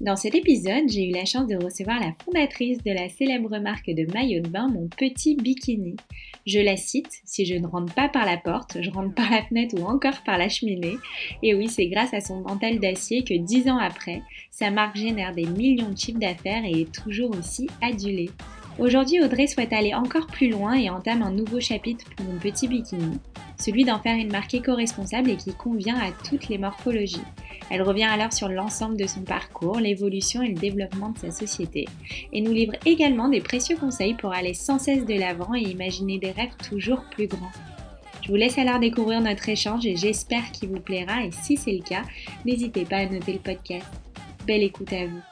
Dans cet épisode, j'ai eu la chance de recevoir la fondatrice de la célèbre marque de maillot de bain Mon Petit Bikini. Je la cite, si je ne rentre pas par la porte, je rentre par la fenêtre ou encore par la cheminée. Et oui, c'est grâce à son mental d'acier que dix ans après, sa marque génère des millions de chiffres d'affaires et est toujours aussi adulée. Aujourd'hui, Audrey souhaite aller encore plus loin et entame un nouveau chapitre pour Mon Petit Bikini, celui d'en faire une marque éco-responsable et qui convient à toutes les morphologies. Elle revient alors sur l'ensemble de son parcours, l'évolution et le développement de sa société, et nous livre également des précieux conseils pour aller sans cesse de l'avant et imaginer des rêves toujours plus grands. Je vous laisse alors découvrir notre échange et j'espère qu'il vous plaira et si c'est le cas, n'hésitez pas à noter le podcast. Belle écoute à vous.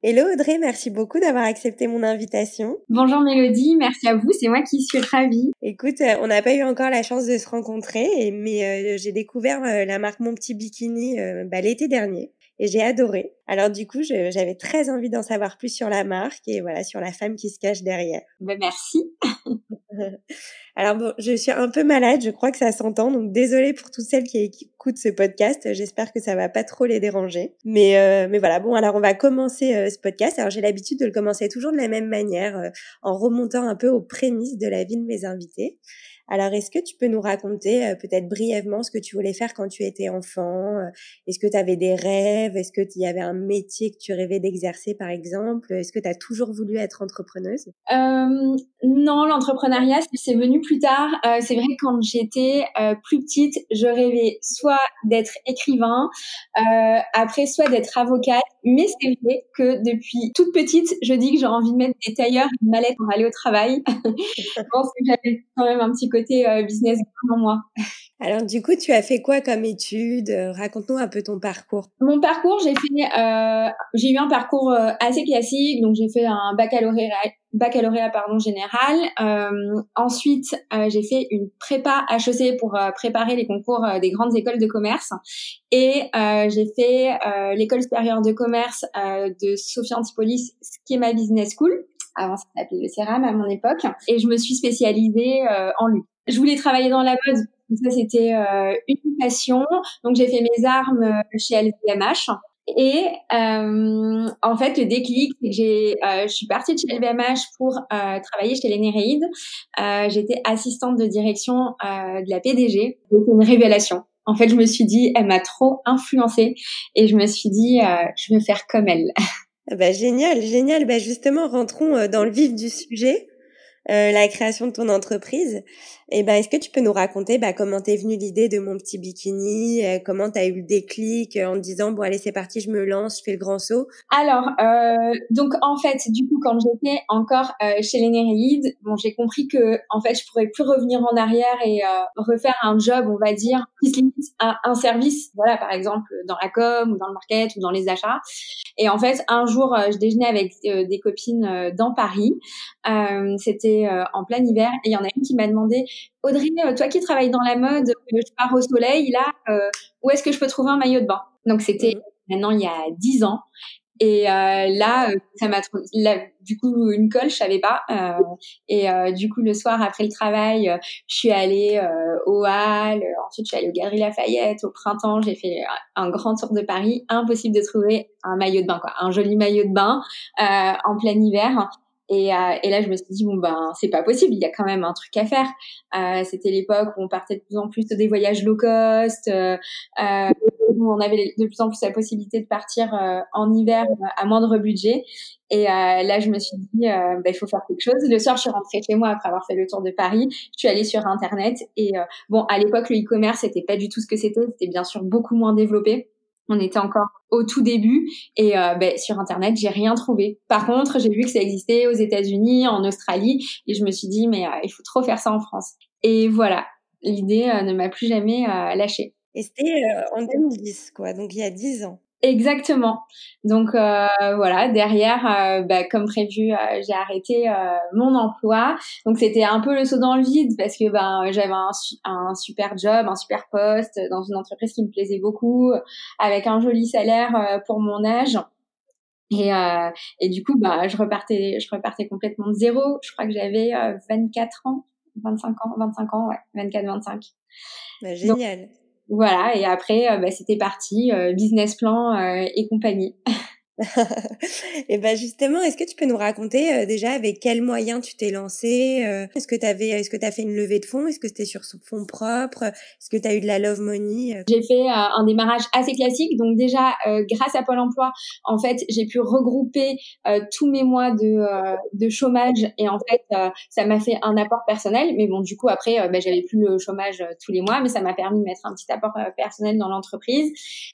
Hello Audrey, merci beaucoup d'avoir accepté mon invitation. Bonjour Mélodie, merci à vous, c'est moi qui suis ravie. Écoute, euh, on n'a pas eu encore la chance de se rencontrer, mais euh, j'ai découvert euh, la marque Mon Petit Bikini bah, l'été dernier et j'ai adoré. Alors du coup, j'avais très envie d'en savoir plus sur la marque et voilà sur la femme qui se cache derrière. Ben, merci. Alors bon, je suis un peu malade, je crois que ça s'entend, donc désolée pour toutes celles qui écoutent ce podcast. J'espère que ça va pas trop les déranger. Mais euh, mais voilà, bon alors on va commencer euh, ce podcast. Alors j'ai l'habitude de le commencer toujours de la même manière, euh, en remontant un peu aux prémices de la vie de mes invités. Alors, est-ce que tu peux nous raconter euh, peut-être brièvement ce que tu voulais faire quand tu étais enfant euh, Est-ce que tu avais des rêves Est-ce que tu y avait un métier que tu rêvais d'exercer, par exemple Est-ce que tu as toujours voulu être entrepreneuse? Euh, Non, l'entrepreneuriat, c'est venu plus tard. Euh, c'est vrai que quand j'étais euh, plus petite, je rêvais soit d'être écrivain, après soit d'être avocate. Mais c'est vrai que depuis toute petite, je dis que j'ai envie de mettre des tailleurs, une mallette pour aller au travail. je pense que j'avais quand même un petit côté euh, business en moi. Alors du coup, tu as fait quoi comme études Raconte-nous un peu ton parcours. Mon parcours, j'ai fait, euh, j'ai eu un parcours euh, assez classique, donc j'ai fait un baccalauréat, baccalauréat pardon général. Euh, ensuite, euh, j'ai fait une prépa HEC pour préparer les concours des grandes écoles de commerce, et j'ai fait l'école supérieure de commerce de Sophie Antipolis, qui est ma business school. Avant, ça s'appelait le CERAM à mon époque, et je me suis spécialisée en lutte. Je voulais travailler dans la mode ça, c'était euh, une passion. Donc, j'ai fait mes armes euh, chez LVMH. Et euh, en fait, le déclic, c'est que j'ai, euh, je suis partie de chez LVMH pour euh, travailler chez les Euh, J'étais assistante de direction de la PDG. C'était une révélation. En fait, je me suis dit, elle m'a trop influencée et je me suis dit, je veux faire comme elle. Bah, génial, génial. Bah, justement, rentrons dans le vif du sujet. Euh, la création de ton entreprise. Et eh ben, est-ce que tu peux nous raconter bah, comment t'es venue l'idée de mon petit bikini, euh, comment t'as eu le déclic euh, en te disant bon allez c'est parti, je me lance, je fais le grand saut? Alors donc en fait du coup quand j'étais encore chez les Néréides, bon j'ai compris que en fait je pourrais plus revenir en arrière et refaire un job on va dire qui se limite à un service, voilà par exemple dans la com ou dans le market ou dans les achats. Et en fait un jour je déjeunais avec des copines dans Paris, c'était en plein hiver et il y en a une qui m'a demandé Audrey, euh, toi qui travailles dans la mode, euh, je pars au soleil, là, euh, où est-ce que je peux trouver un maillot de bain? Donc c'était mhm. maintenant il y a dix ans. Et là, ça m'a du coup une colle, je savais pas. et du coup le soir après le travail, je suis allée au Hall. Ensuite, je suis allée au Galeries Lafayette. Au printemps, j'ai fait un grand tour de Paris. Impossible de trouver un maillot de bain, quoi, un joli maillot de bain en plein hiver. Et, euh, et, là, je me suis dit bon ben c'est pas possible, il y a quand même un truc à faire. Euh, C'était l'époque où on partait de plus en plus des voyages low cost, euh, euh où on avait de plus en plus la possibilité de partir euh, en hiver à moindre budget. Et là, je me suis dit ben, il faut faire quelque chose. Le soir, je suis rentrée chez moi après avoir fait le tour de Paris. Je suis allée sur internet et bon à l'époque le e-commerce c'était pas du tout ce que c'était, c'était bien sûr beaucoup moins développé. On était encore au tout début et euh, ben, sur internet j'ai rien trouvé. Par contre j'ai vu que ça existait aux États-Unis, en Australie et je me suis dit mais euh, il faut trop faire ça en France. Et voilà, l'idée euh, ne m'a plus jamais lâchée. Et c'était en 2010 quoi, donc il y a 10 ans. Exactement. Donc euh, voilà, derrière, euh, bah, comme prévu, euh, j'ai arrêté mon emploi. Donc c'était un peu le saut dans le vide parce que ben j'avais un, un, super job, un super poste dans une entreprise qui me plaisait beaucoup, avec un joli salaire pour mon âge. Et, et du coup, bah je repartais, je repartais complètement de zéro. Je crois que j'avais 24 ans, 25 ans, 25 ans, ouais, 24, 25. Bah, génial. Voilà, et après, euh, bah, c'était parti, euh, business plan euh, et compagnie. et ben justement, est-ce que tu peux nous raconter euh, déjà avec quels moyens tu t'es lancé euh, Est-ce que tu avais est-ce que tu as fait une levée de fonds? Est-ce que c'était sur son fonds propre? Est-ce que tu as eu de la love money euh? J'ai fait un démarrage assez classique. Donc déjà grâce à Pôle emploi, en fait, j'ai pu regrouper tous mes mois de de chômage et en fait, ça m'a fait un apport personnel, mais bon du coup après ben, j'avais plus le chômage tous les mois, mais ça m'a permis de mettre un petit apport personnel dans l'entreprise.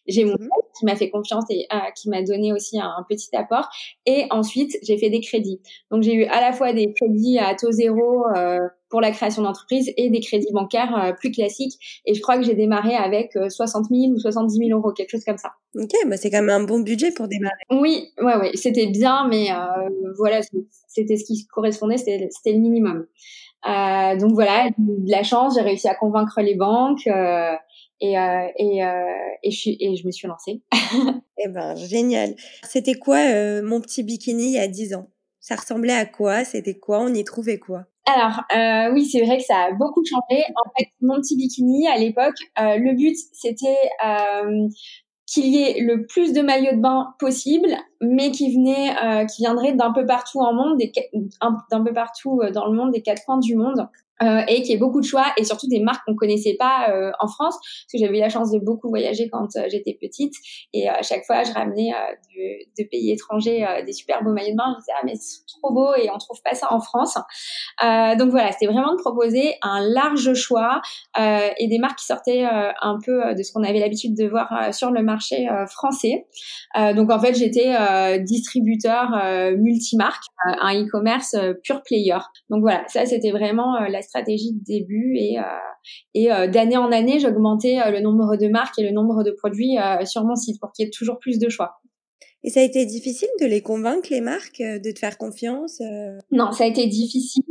J'ai mon mmh qui m'a fait confiance et qui m'a donné aussi un, petit apport. Et ensuite, j'ai fait des crédits. Donc, j'ai eu à la fois des crédits à taux zéro euh, pour la création d'entreprise et des crédits bancaires euh, plus classiques. Et je crois que j'ai démarré avec 60 euh, 000 ou 70 000 euros, quelque chose comme ça. Ok, bah c'est quand même un bon budget pour démarrer. Oui, ouais, ouais, c'était bien, mais voilà, c'était ce qui correspondait, c'était le minimum. donc voilà, de la chance, j'ai réussi à convaincre les banques. Et, euh, et, euh, et, je et je me suis lancée. eh ben, génial. C'était quoi euh, mon petit bikini il y a 10 ans? Ça ressemblait à quoi? C'était quoi? On y trouvait quoi? Alors oui, c'est vrai que ça a beaucoup changé. En fait, mon petit bikini à l'époque, le but c'était qu'il y ait le plus de maillots de bain possible, mais qui venait, euh, qui viendrait d'un peu partout en monde, d'un peu partout dans le monde, des quatre coins du monde. Euh, et qui ait beaucoup de choix et surtout des marques qu'on connaissait pas euh, en France. Parce que j'avais eu la chance de beaucoup voyager quand euh, j'étais petite. Et à chaque fois je ramenais de, de, pays étrangers des super beaux maillots de bain. Je disais ah mais c'est trop beau et on trouve pas ça en France. Donc voilà c'était vraiment de proposer un large choix et des marques qui sortaient un peu de ce qu'on avait l'habitude de voir sur le marché français. Donc en fait j'étais distributeur multimarque un e-commerce pure player. Donc voilà ça c'était vraiment la stratégie de début et, euh, et euh, d'année en année, j'augmentais euh, le nombre de marques et le nombre de produits sur mon site pour qu'il y ait toujours plus de choix. Et ça a été difficile de les convaincre, les marques, de te faire confiance Non, ça a été difficile,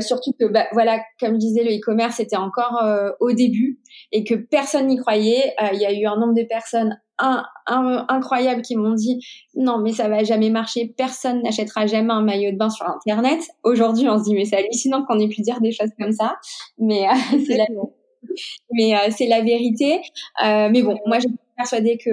surtout que, bah, voilà, comme je disais, le e-commerce était encore au début et que personne n'y croyait. Il y a eu un nombre de personnes un, incroyables qui m'ont dit non mais ça va jamais marcher, personne n'achètera jamais un maillot de bain sur internet. Aujourd'hui on se dit mais c'est hallucinant qu'on ait pu dire des choses comme ça, mais euh, c'est la mais euh, c'est la vérité. Euh, mais bon, moi je suis persuadée que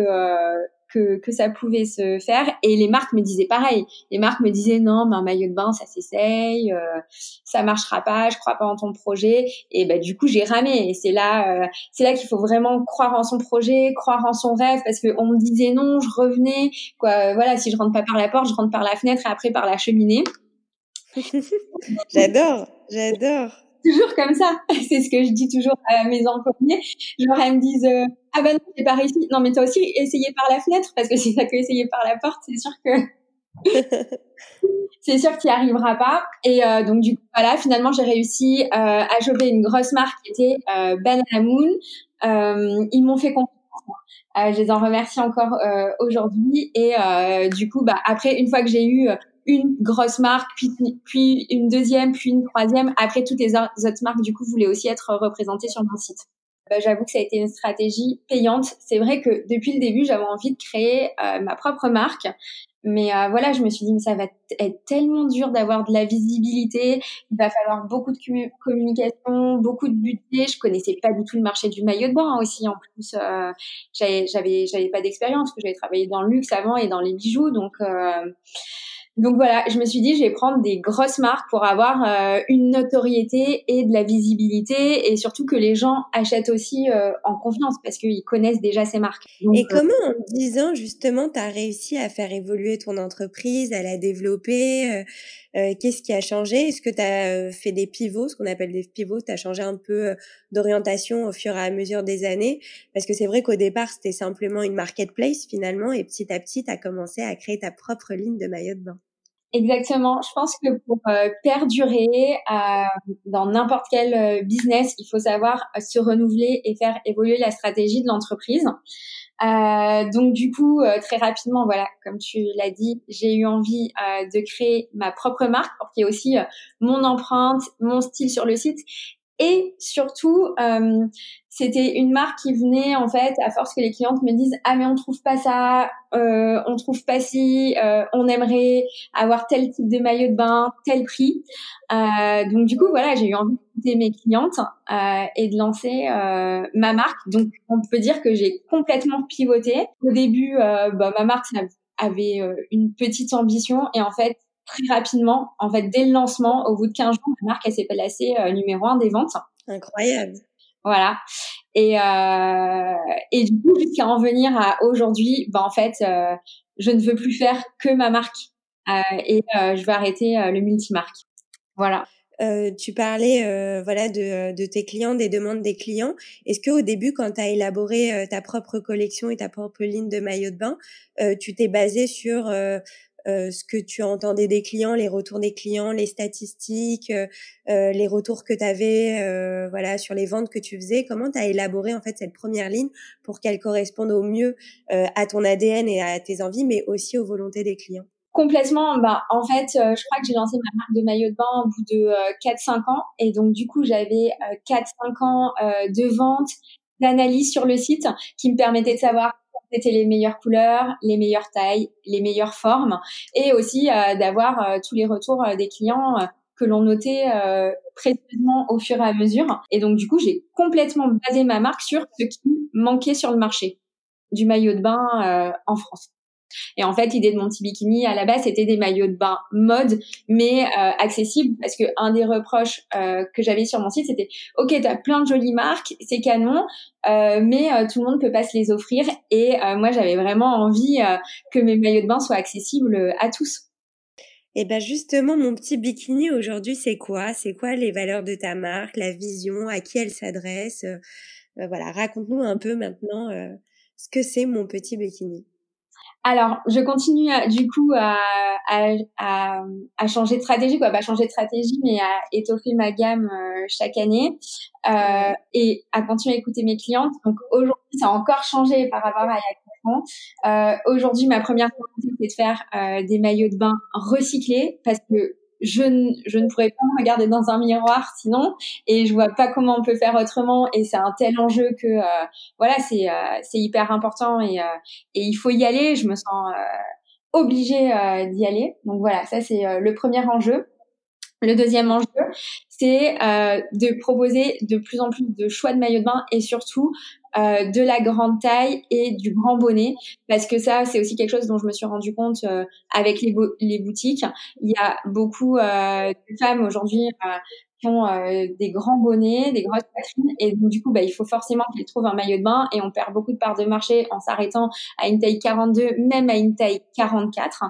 que, que ça pouvait se faire. Et les marques me disaient pareil. Les marques me disaient non, mais un maillot de bain, ça s'essaye, euh, ça marchera pas, je crois pas en ton projet. Et ben du coup, j'ai ramé. Et c'est là, euh, c'est là qu'il faut vraiment croire en son projet, croire en son rêve, parce que on me disait non, je revenais. Quoi, voilà, si je rentre pas par la porte, je rentre par la fenêtre et après par la cheminée. j'adore, j'adore toujours comme ça. C'est ce que je dis toujours à mes employés. Genre, elles me disent euh, Ah ben non, c'est par ici. Non, mais toi aussi, essayez par la fenêtre, parce que si t'as que essayé par la porte, c'est sûr que. c'est sûr qu'il n'y arrivera pas. Et euh, donc, du coup, voilà, finalement, j'ai réussi euh, à choper une grosse marque qui était euh, Banana Moon. Euh, ils m'ont fait confiance. je les en remercie encore aujourd'hui. Et du coup, bah, après, une fois que j'ai eu une grosse marque, puis, puis une deuxième, puis une troisième. Après, toutes les autres marques, du coup, voulaient aussi être représentées sur mon site. Bah, j'avoue que ça a été une stratégie payante. C'est vrai que depuis le début, j'avais envie de créer euh, ma propre marque. Mais euh, voilà, je me suis dit, mais ça va être tellement dur d'avoir de la visibilité. Il va falloir beaucoup de communication, beaucoup de budget. Je connaissais pas du tout le marché du maillot de bain aussi. En plus, euh, j'avais, j'avais pas d'expérience parce que j'avais travaillé dans le luxe avant et dans les bijoux. Donc, donc voilà, je me suis dit, je vais prendre des grosses marques pour avoir euh, une notoriété et de la visibilité et surtout que les gens achètent aussi euh, en confiance parce qu'ils connaissent déjà ces marques. et euh, comment en 10 ans, justement, tu as réussi à faire évoluer ton entreprise, à la développer Qu'est-ce qui a changé? Est-ce que tu as fait des pivots, ce qu'on appelle des pivots? Tu as changé un peu d'orientation au fur et à mesure des années Parce que c'est vrai qu'au départ, c'était simplement une marketplace finalement et petit à petit, tu as commencé à créer ta propre ligne de maillot de bain. Exactement. Je pense que pour euh, perdurer euh, dans n'importe quel euh, business, il faut savoir se renouveler et faire évoluer la stratégie de l'entreprise. Euh, donc du coup, euh, très rapidement, voilà, comme tu l'as dit, j'ai eu envie euh, de créer ma propre marque pour qu'il y ait aussi mon empreinte, mon style sur le site. Et surtout, c'était une marque qui venait en fait à force que les clientes me disent ah mais on trouve pas ça, euh, on trouve pas si, euh, on aimerait avoir tel type de maillot de bain, tel prix. Euh, donc du coup voilà j'ai eu envie d'écouter mes clientes euh, et de lancer euh, ma marque. Donc on peut dire que j'ai complètement pivoté. Au début bah, ma marque avait une petite ambition et en fait très rapidement en fait dès le lancement au bout de 15 jours ma marque elle s'est placée numéro un des ventes. Incroyable. Voilà. Et, euh, et du coup, jusqu'à en venir à aujourd'hui, ben en fait, euh, je ne veux plus faire que ma marque euh, et euh, je vais arrêter euh, le multimarque. Voilà. Euh, tu parlais voilà de, de, tes clients, des demandes des clients. Est-ce que au début, quand tu as élaboré ta propre collection et ta propre ligne de maillot de bain, tu t'es basé sur euh, ce que tu entendais des clients, les retours des clients, les statistiques, euh, euh, les retours que tu avais voilà, sur les ventes que tu faisais. Comment tu as élaboré en fait cette première ligne pour qu'elle corresponde au mieux à ton ADN et à tes envies, mais aussi aux volontés des clients? Complètement. Bah, en fait, je crois que j'ai lancé ma marque de maillot de bain au bout de 4-5 ans. Et donc, du coup, j'avais 4-5 ans de vente, d'analyse sur le site qui me permettait de savoir c'était les meilleures couleurs, les meilleures tailles, les meilleures formes, et aussi euh, d'avoir euh, tous les retours euh, des clients que l'on notait précisément au fur et à mesure. Et donc du coup, j'ai complètement basé ma marque sur ce qui manquait sur le marché du maillot de bain en France. Et en fait, l'idée de mon petit bikini à la base, c'était des maillots de bain mode, mais euh, accessibles, parce que un des reproches euh, que j'avais sur mon site, c'était OK, t'as plein de jolies marques, c'est canon, euh, mais euh, tout le monde peut pas se les offrir. Et euh, moi, j'avais vraiment envie euh, que mes maillots de bain soient accessibles à tous. Et ben justement, mon petit bikini aujourd'hui, c'est quoi? C'est quoi les valeurs de ta marque, la vision, à qui elle s'adresse? Voilà, raconte-nous un peu maintenant ce que c'est mon petit bikini. Alors, je continue du coup à, à, à, à, changer de stratégie, quoi, pas changer de stratégie, mais à étoffer ma gamme euh, chaque année euh, et à continuer à écouter mes clientes. Donc aujourd'hui, ça a encore changé par rapport à il y a quatre ans. Euh, aujourd'hui, ma première volonté, c'est de faire euh, des maillots de bain recyclés parce que je ne, je ne pourrais pas me regarder dans un miroir sinon et je vois pas comment on peut faire autrement et c'est un tel enjeu que euh, voilà c'est euh, c'est hyper important et euh, et il faut y aller. Je me sens obligée d'y aller. Donc voilà ça c'est le premier enjeu. Le deuxième enjeu, c'est de proposer de plus en plus de choix de maillots de bain et surtout euh, de la grande taille et du grand bonnet parce que ça c'est aussi quelque chose dont je me suis rendu compte euh, avec les, les boutiques. Il y a beaucoup euh, de femmes aujourd'hui euh, des grands bonnets, des grosses poitrines, et donc du coup, bah, il faut forcément qu'ils trouvent un maillot de bain, et on perd beaucoup de parts de marché en s'arrêtant à une taille 42, même à une taille 44.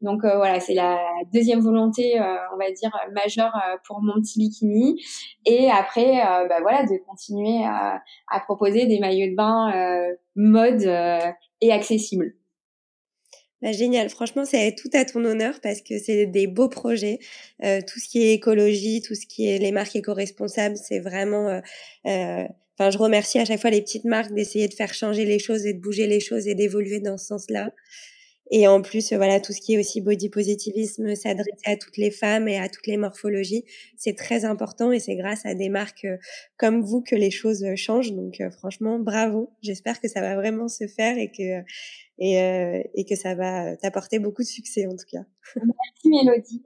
Donc euh, voilà, c'est la deuxième volonté, euh, on va dire majeure pour mon petit bikini. Et après, bah, voilà, de continuer à, à proposer des maillots de bain mode et accessibles. Bah, génial, franchement, c'est tout à ton honneur parce que c'est des beaux projets. Euh, tout ce qui est écologie, tout ce qui est les marques éco-responsables, c'est vraiment. Euh, euh, enfin, je remercie à chaque fois les petites marques d'essayer de faire changer les choses et de bouger les choses et d'évoluer dans ce sens-là. Et en plus, voilà, tout ce qui est aussi body positivisme, s'adresser à toutes les femmes et à toutes les morphologies, c'est très important et c'est grâce à des marques comme vous que les choses changent. Donc, franchement, bravo. J'espère que ça va vraiment se faire et que et, euh, et que ça va t'apporter beaucoup de succès en tout cas. Merci Mélodie.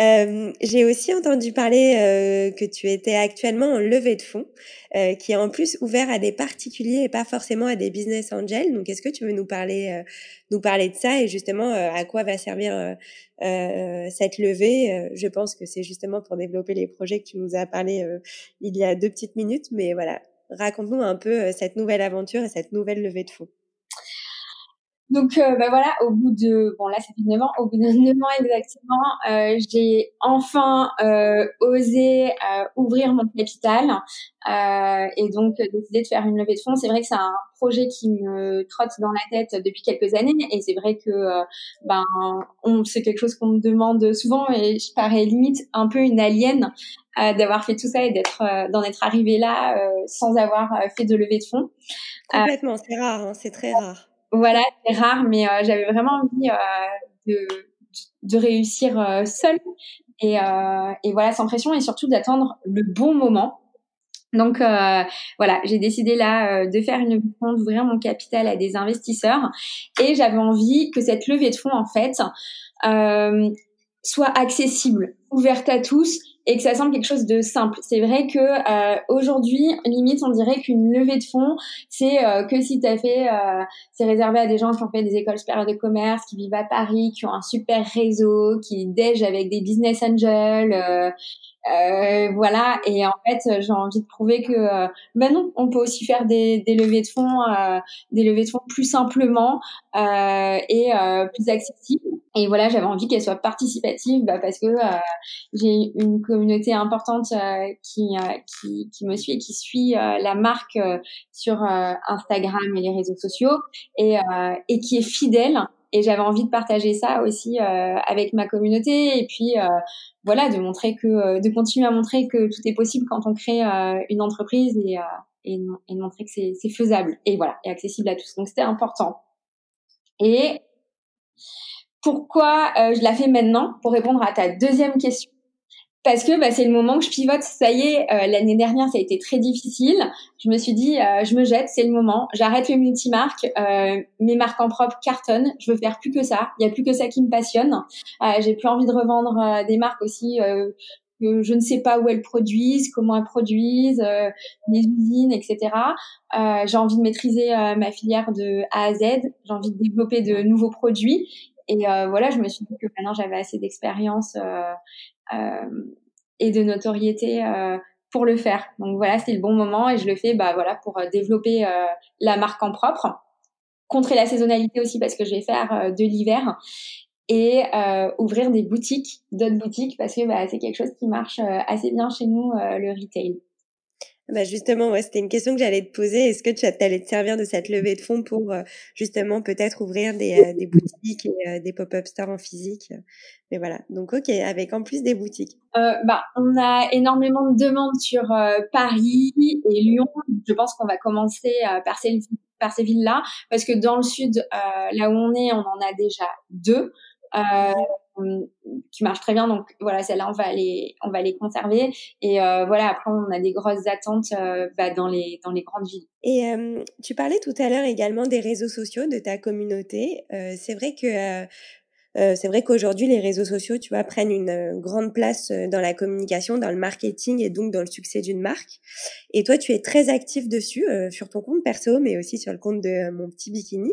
Euh, J'ai aussi entendu parler euh, que tu étais actuellement en levée de fonds, euh, qui est en plus ouvert à des particuliers et pas forcément à des business angels. Donc, est-ce que tu veux nous parler, nous parler de ça et justement à quoi va servir cette levée? Je pense que c'est justement pour développer les projets que tu nous as parlé il y a deux petites minutes, mais voilà, raconte-nous un peu cette nouvelle aventure et cette nouvelle levée de fonds. Donc euh, bah voilà, au bout de bon là ça fait 9 ans, au bout de 9 ans exactement, euh, j'ai enfin euh, osé euh, ouvrir mon capital euh, et donc décidé de faire une levée de fonds. C'est vrai que c'est un projet qui me trotte dans la tête depuis quelques années et c'est vrai que ben c'est quelque chose qu'on me demande souvent et je parais limite un peu une alien d'avoir fait tout ça et d'être d'en être arrivé là sans avoir fait de levée de fonds. Complètement, c'est rare, hein, c'est très rare. Voilà, c'est rare, mais euh, j'avais vraiment envie euh, de, réussir euh, seule et, et voilà, sans pression et surtout d'attendre le bon moment. Donc voilà, j'ai décidé là de faire une fonds, d'ouvrir mon capital à des investisseurs et j'avais envie que cette levée de fonds en fait soit accessible, ouverte à tous et que ça semble quelque chose de simple. C'est vrai que euh, aujourd'hui, limite, on dirait qu'une levée de fonds, c'est euh, que si tu as fait, euh, c'est réservé à des gens qui ont fait des écoles supérieures de commerce, qui vivent à Paris, qui ont un super réseau, qui déj avec des business angels. Euh, euh, voilà, et en fait, j'ai envie de prouver que ben non, on peut aussi faire des, des levées de fonds, des levées de fonds plus simplement et plus accessibles. Et voilà, j'avais envie qu'elle soit participative bah, parce que euh, j'ai une communauté importante euh, qui, euh, qui, qui, me suit et qui suit la marque sur Instagram et les réseaux sociaux et, et qui est fidèle. Et j'avais envie de partager ça aussi avec ma communauté et puis voilà, de montrer que, de continuer à montrer que tout est possible quand on crée une entreprise et, et, et de montrer que c'est faisable et voilà, et accessible à tous. Donc c'était important. Et pourquoi euh, je la fais maintenant? Pour répondre à ta deuxième question. Parce que bah, c'est le moment que je pivote. Ça y est, euh, l'année dernière, ça a été très difficile. Je me suis dit, euh, je me jette, c'est le moment. J'arrête le multimarque. mes marques en propre cartonnent. Je veux faire plus que ça. Il y a plus que ça qui me passionne. J'ai plus envie de revendre des marques aussi que je ne sais pas où elles produisent, comment elles produisent, les usines, etc. j'ai envie de maîtriser ma filière de A à Z. J'ai envie de développer de nouveaux produits et euh, voilà, je me suis dit que maintenant j'avais assez d'expérience euh, euh, et de notoriété pour le faire. Donc voilà, c'est le bon moment et je le fais bah voilà pour développer la marque en propre, contrer la saisonnalité aussi parce que je vais faire de l'hiver et ouvrir des boutiques, d'autres boutiques parce que bah, c'est quelque chose qui marche assez bien chez nous le retail. Bah justement, ouais, c'était une question que j'allais te poser. Est-ce que tu allais te servir de cette levée de fonds pour euh, justement peut-être ouvrir des, euh, des boutiques et euh, des pop-up stores en physique? Mais voilà, donc ok, avec en plus des boutiques. bah, on a énormément de demandes sur Paris et Lyon. Je pense qu'on va commencer par ces, par ces villes-là parce que dans le sud, là où on est, on en a déjà deux. Euh, qui marche très bien. Donc voilà, celle-là, on va les, on va les conserver. Et euh, voilà, après, on a des grosses attentes euh, bah, dans les dans les grandes villes. Et euh, tu parlais tout à l'heure également des réseaux sociaux de ta communauté. Euh, c'est vrai que euh, c'est vrai qu'aujourd'hui, les réseaux sociaux, tu vois, prennent une euh, grande place euh, dans la communication, dans le marketing et donc dans le succès d'une marque. Et toi, tu es très actif dessus, sur ton compte perso, mais aussi sur le compte de mon petit bikini.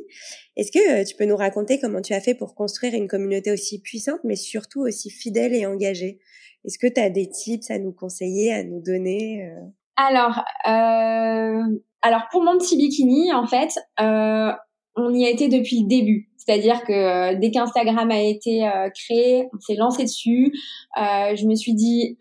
Est-ce que tu peux nous raconter comment tu as fait pour construire une communauté aussi puissante, mais surtout aussi fidèle et engagée? Est-ce que tu as des tips à nous conseiller, à nous donner Alors, alors pour mon petit bikini, en fait, on y a été depuis le début. C'est-à-dire que euh, dès qu'Instagram a été euh, créé, on s'est lancé dessus. Euh, je me suis dit,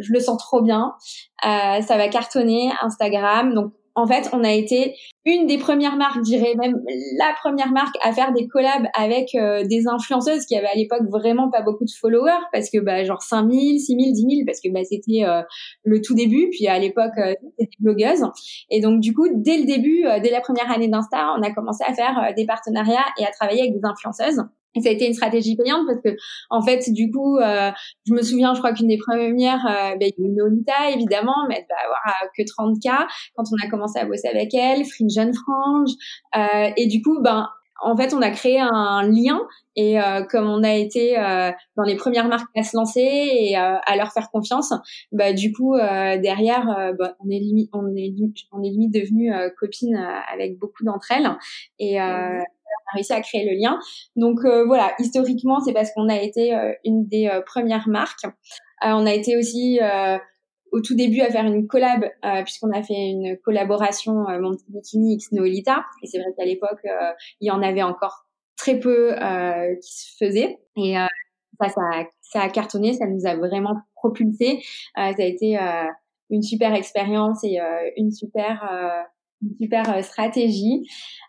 je le sens trop bien, ça va cartonner Instagram. En fait, on a été une des premières marques, je dirais même la première marque à faire des collabs avec euh, des influenceuses qui avaient à l'époque vraiment pas beaucoup de followers parce que bah genre 5000, 6000, 10 000 parce que bah c'était euh, le tout début puis à l'époque euh, c'était blogueuse et donc du coup dès le début dès la première année d'Insta, on a commencé à faire des partenariats et à travailler avec des influenceuses. Ça a été une stratégie payante parce que, en fait, du coup, euh, je me souviens, je crois qu'une des premières, euh, ben, évidemment, mais elle va avoir euh, que 30K quand on a commencé à bosser avec elle, Fringe Jeune Frange. Euh, et du coup, ben, en fait, on a créé un lien et euh, comme on a été euh, dans les premières marques à se lancer et à leur faire confiance, bah du coup derrière, bah, on est limite, on est on est limite devenu copine avec beaucoup d'entre elles et mmh a réussi à créer le lien. Donc euh, voilà, historiquement, c'est parce qu'on a été euh, une des euh, premières marques. on a été aussi au tout début à faire une collab puisqu'on a fait une collaboration petit bikini X Noelita et c'est vrai qu'à l'époque il y en avait encore très peu qui se faisaient et ça, ça ça a cartonné, ça nous a vraiment propulsé. ça a été une super expérience et une super une super euh, stratégie.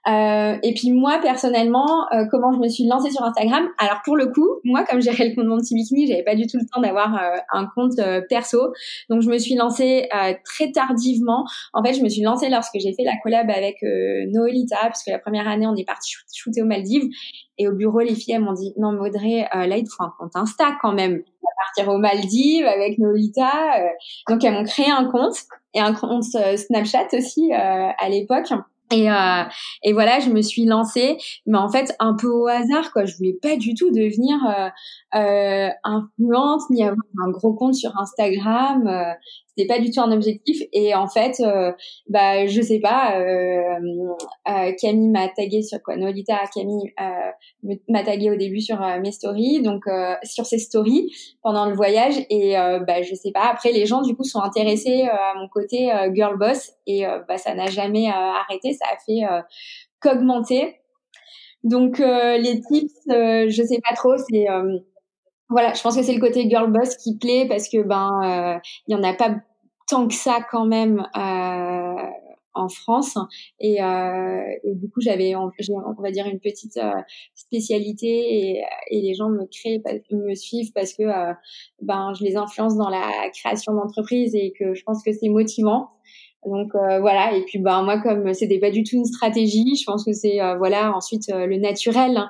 Euh, et puis moi personnellement, euh, comment je me suis lancée sur Instagram? Alors pour le coup, moi comme gérais le compte mon petit bikini, j'avais pas du tout le temps d'avoir un compte perso, donc je me suis lancée très tardivement. En fait, je me suis lancée lorsque j'ai fait la collab avec Noelita, parce que la première année on est parti shooter aux Maldives. Et au bureau, les filles elles m'ont dit non Maudrey, là il te faut un compte Insta quand même. Partir aux Maldives avec Noelita. donc elles m'ont créé un compte et un compte Snapchat aussi à l'époque. Et, euh, et voilà, je me suis lancée, mais en fait un peu au hasard, quoi. Je voulais pas du tout devenir euh, euh, influente ni avoir un gros compte sur Instagram. Pas du tout un objectif. Et en fait, euh, bah je sais pas. Euh, euh Camille m'a tagué sur quoi Nolita Camille m'a tagué au début sur mes stories, donc sur ses stories pendant le voyage. Et bah je sais pas. Après, les gens du coup sont intéressés à mon côté girl boss et bah ça n'a jamais arrêté. Ça a fait qu'augmenter. Donc les tips, je sais pas trop. C'est voilà, je pense que c'est le côté girl boss qui plaît parce que ben il y en a pas tant que ça quand même euh, en France. Et, euh, du coup j'avais on, va dire une petite euh, spécialité et, et, les gens me créent me suivent parce que euh, ben je les influence dans la création d'entreprise et que je pense que c'est motivant. Donc voilà. Et puis ben moi comme c'était pas du tout une stratégie je pense que c'est voilà ensuite le naturel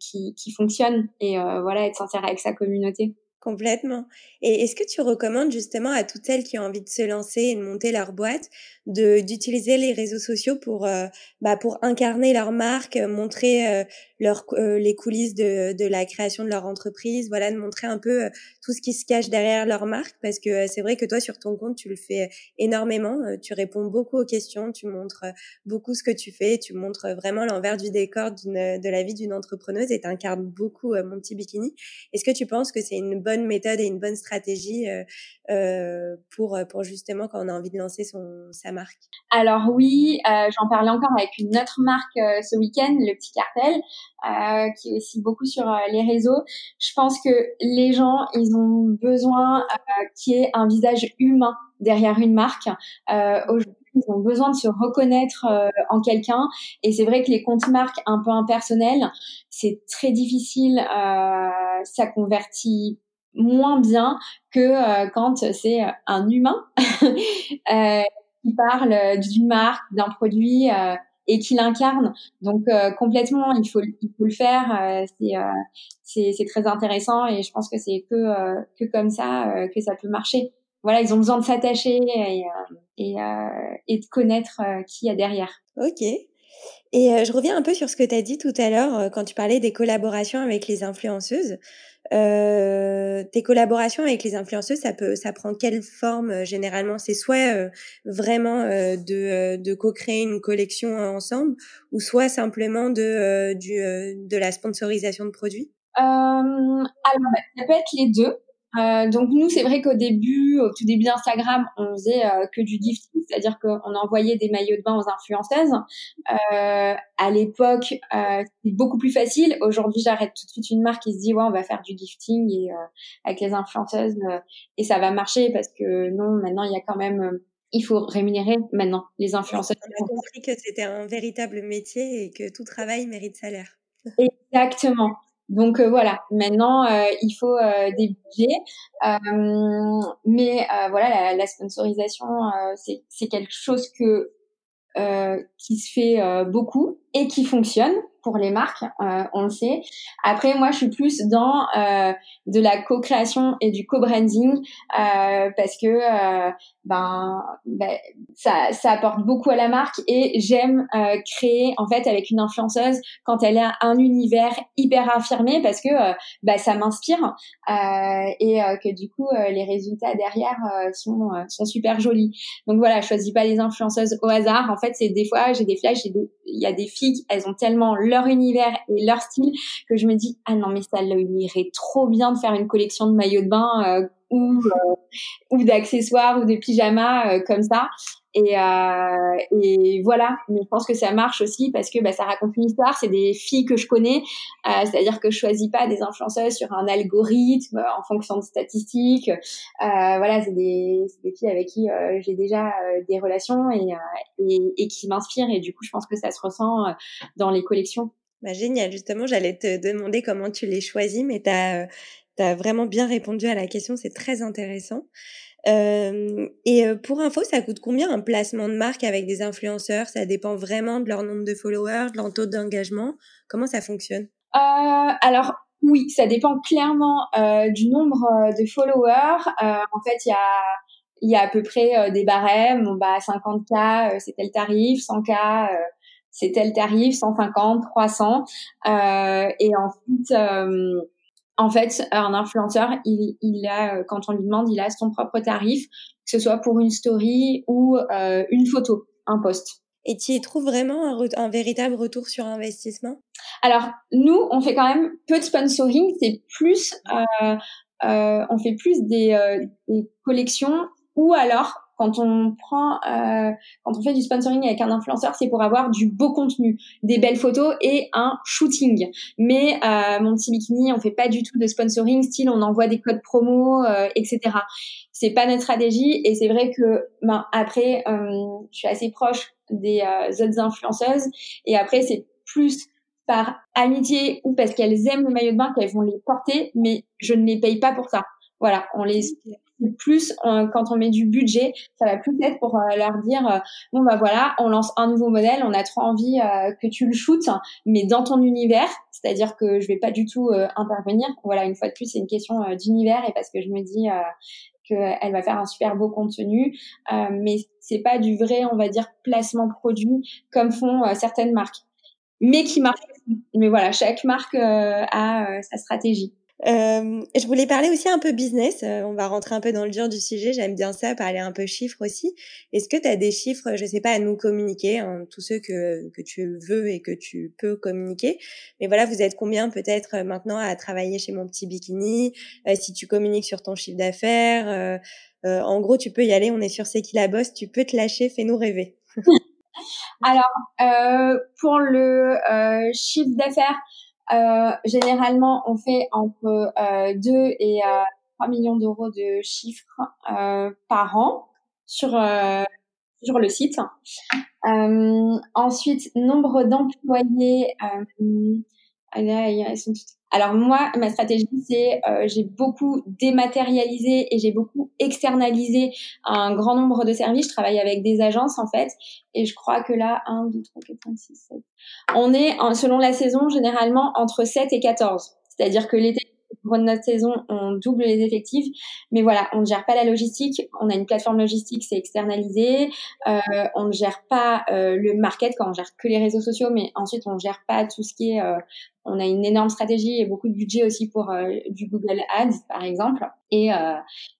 qui, qui fonctionne et voilà être sincère avec sa communauté Complètement. Et est-ce que tu recommandes justement à toutes celles qui ont envie de se lancer et de monter leur boîte de d'utiliser les réseaux sociaux pour euh, bah, pour incarner leur marque, montrer euh, leur euh, les coulisses de de la création de leur entreprise, voilà, de montrer un peu tout ce qui se cache derrière leur marque? Parce que c'est vrai que toi sur ton compte tu le fais énormément, tu réponds beaucoup aux questions, tu montres beaucoup ce que tu fais, tu montres vraiment l'envers du décor de la vie d'une entrepreneuse et tu incarnes beaucoup mon petit bikini. Est-ce que tu penses que c'est une bonne méthode et une bonne stratégie euh, pour pour justement quand on a envie de lancer son sa marque Alors oui, euh, j'en parlais encore avec une autre marque euh, ce week-end, le Petit Cartel, euh, qui est aussi beaucoup sur les réseaux. Je pense que les gens, ils ont besoin qu'il y ait un visage humain derrière une marque. Aujourd'hui, ils ont besoin de se reconnaître en quelqu'un. Et c'est vrai que les comptes marques un peu impersonnels, c'est très difficile. ça convertit moins bien que euh, quand c'est euh, un humain euh, qui parle d'une marque, d'un produit et qui l'incarne. Donc complètement, il faut il faut le faire. c'est c'est très intéressant et je pense que c'est que que comme ça que ça peut marcher. Voilà, ils ont besoin de s'attacher et et, et de connaître qui y a derrière. Ok. Et je reviens un peu sur ce que tu as dit tout à l'heure quand tu parlais des collaborations avec les influenceuses. Euh, tes collaborations avec les influenceuses, ça peut, ça prend quelle forme euh, généralement? C'est soit euh, vraiment de, de co-créer une collection ensemble, ou soit simplement de, du, de la sponsorisation de produits? alors, bah, ça peut être les deux. Euh, donc nous, c'est vrai qu'au début, au tout début d'Instagram, on faisait euh, que du gifting, c'est-à-dire qu'on envoyait des maillots de bain aux influenceuses. Euh, à l'époque, euh, c'était beaucoup plus facile. Aujourd'hui, j'arrête tout de suite une marque qui se dit ouais, on va faire du gifting et avec les influenceuses et ça va marcher parce que non, maintenant il y a quand même il faut rémunérer maintenant les influenceuses. On a compris que c'était un véritable métier et que tout travail mérite salaire. Exactement. Donc euh, voilà, maintenant euh, il faut euh, des budgets, mais voilà la, la sponsorisation c'est quelque chose que qui se fait beaucoup et qui fonctionne pour les marques, euh, on le sait. Après, moi, je suis plus dans euh, de la co-création et du co-branding euh, parce que ben, ben, ça, apporte beaucoup à la marque et j'aime créer en fait avec une influenceuse quand elle a un univers hyper affirmé parce que ben, ça m'inspire et que du coup les résultats derrière sont sont super jolis. Donc voilà, je choisis pas les influenceuses au hasard. En fait, c'est des fois j'ai des flashs, il y a des filles, elles ont tellement leur univers et leur style que je me dis ah non mais ça leur irait trop bien de faire une collection de maillots de bain euh, ou ou d'accessoires ou de pyjamas comme ça. Et, euh, et voilà, mais je pense que ça marche aussi parce que bah, ça raconte une histoire. C'est des filles que je connais, euh, c'est-à-dire que je choisis pas des influenceuses sur un algorithme en fonction de statistiques. Euh, voilà, c'est des, filles avec qui euh, j'ai déjà euh, des relations et, euh, qui m'inspirent. Et du coup, je pense que ça se ressent dans les collections. Bah, génial, justement, j'allais te demander comment tu les choisis, mais tu as, vraiment bien répondu à la question, c'est très intéressant. Euh, et pour info, ça coûte combien un placement de marque avec des influenceurs? Ça dépend vraiment de leur nombre de followers, de leur taux d'engagement. Comment ça fonctionne? Euh, Alors oui, ça dépend clairement euh, du nombre de followers. en fait, il y a il y a à peu près des barèmes. Bon, bah 50K, c'est tel tarif. 100K, c'est tel tarif. 150, 300. et ensuite en fait, un influenceur, il, il a, euh, quand on lui demande, il a son propre tarif, que ce soit pour une story ou euh, une photo, un post. Et tu y trouves vraiment un, véritable retour sur investissement? Alors, nous, on fait quand même peu de sponsoring. C'est plus, euh, euh on fait plus des, euh, des collections ou alors quand on prend, euh, quand on fait du sponsoring avec un influenceur, c'est pour avoir du beau contenu, des belles photos et un shooting. Mais euh, mon petit bikini, on fait pas du tout de sponsoring, style on envoie des codes promo, euh, etc. C'est pas notre stratégie et c'est vrai que ben après, euh, je suis assez proche des euh, autres influenceuses et après c'est plus par amitié ou parce qu'elles aiment le maillot de bain qu'elles vont les porter, mais je ne les paye pas pour ça. Voilà, on les plus quand on met du budget, ça va plus être pour euh, leur dire euh, bon bah voilà, on lance un nouveau modèle, on a trop envie euh, que tu le shootes, mais dans ton univers, c'est-à-dire que je vais pas du tout intervenir. Voilà, une fois de plus, c'est une question d'univers et parce que je me dis qu'elle va faire un super beau contenu, mais c'est pas du vrai, on va dire, placement produit comme font certaines marques, mais qui marchent. Mais voilà, chaque marque a sa stratégie. Euh, je voulais parler aussi un peu business. Euh, on va rentrer un peu dans le dur du sujet. J'aime bien ça, parler un peu chiffres aussi. Est-ce que tu as des chiffres, je sais pas, à nous communiquer, hein, tous ceux que, que tu veux et que tu peux communiquer. Mais voilà, vous êtes combien peut-être euh, maintenant à travailler chez mon petit bikini euh, Si tu communiques sur ton chiffre d'affaires, euh, en gros, tu peux y aller. On est sur C'est qui la bosse. Tu peux te lâcher. Fais-nous rêver. Alors, pour le chiffre d'affaires, euh, généralement, on fait entre euh, 2 et euh, 3 millions d'euros de chiffres euh, par an sur euh, sur le site. Euh, ensuite, nombre d'employés. Là, sont alors moi, ma stratégie, c'est euh, j'ai beaucoup dématérialisé et j'ai beaucoup externalisé un grand nombre de services. Je travaille avec des agences en fait, et je crois que là, 1, 2, 3, 4, 5, 6, 7. On est, selon la saison, généralement entre 7 et 14. C'est-à-dire que l'été, pour notre saison, on double les effectifs. Mais voilà, on ne gère pas la logistique. On a une plateforme logistique, c'est externalisé. Euh, on ne gère pas euh, le market quand on gère que les réseaux sociaux, mais ensuite on ne gère pas tout ce qui est euh, on a une énorme stratégie et beaucoup de budget aussi pour euh, du Google Ads, par exemple, et, euh,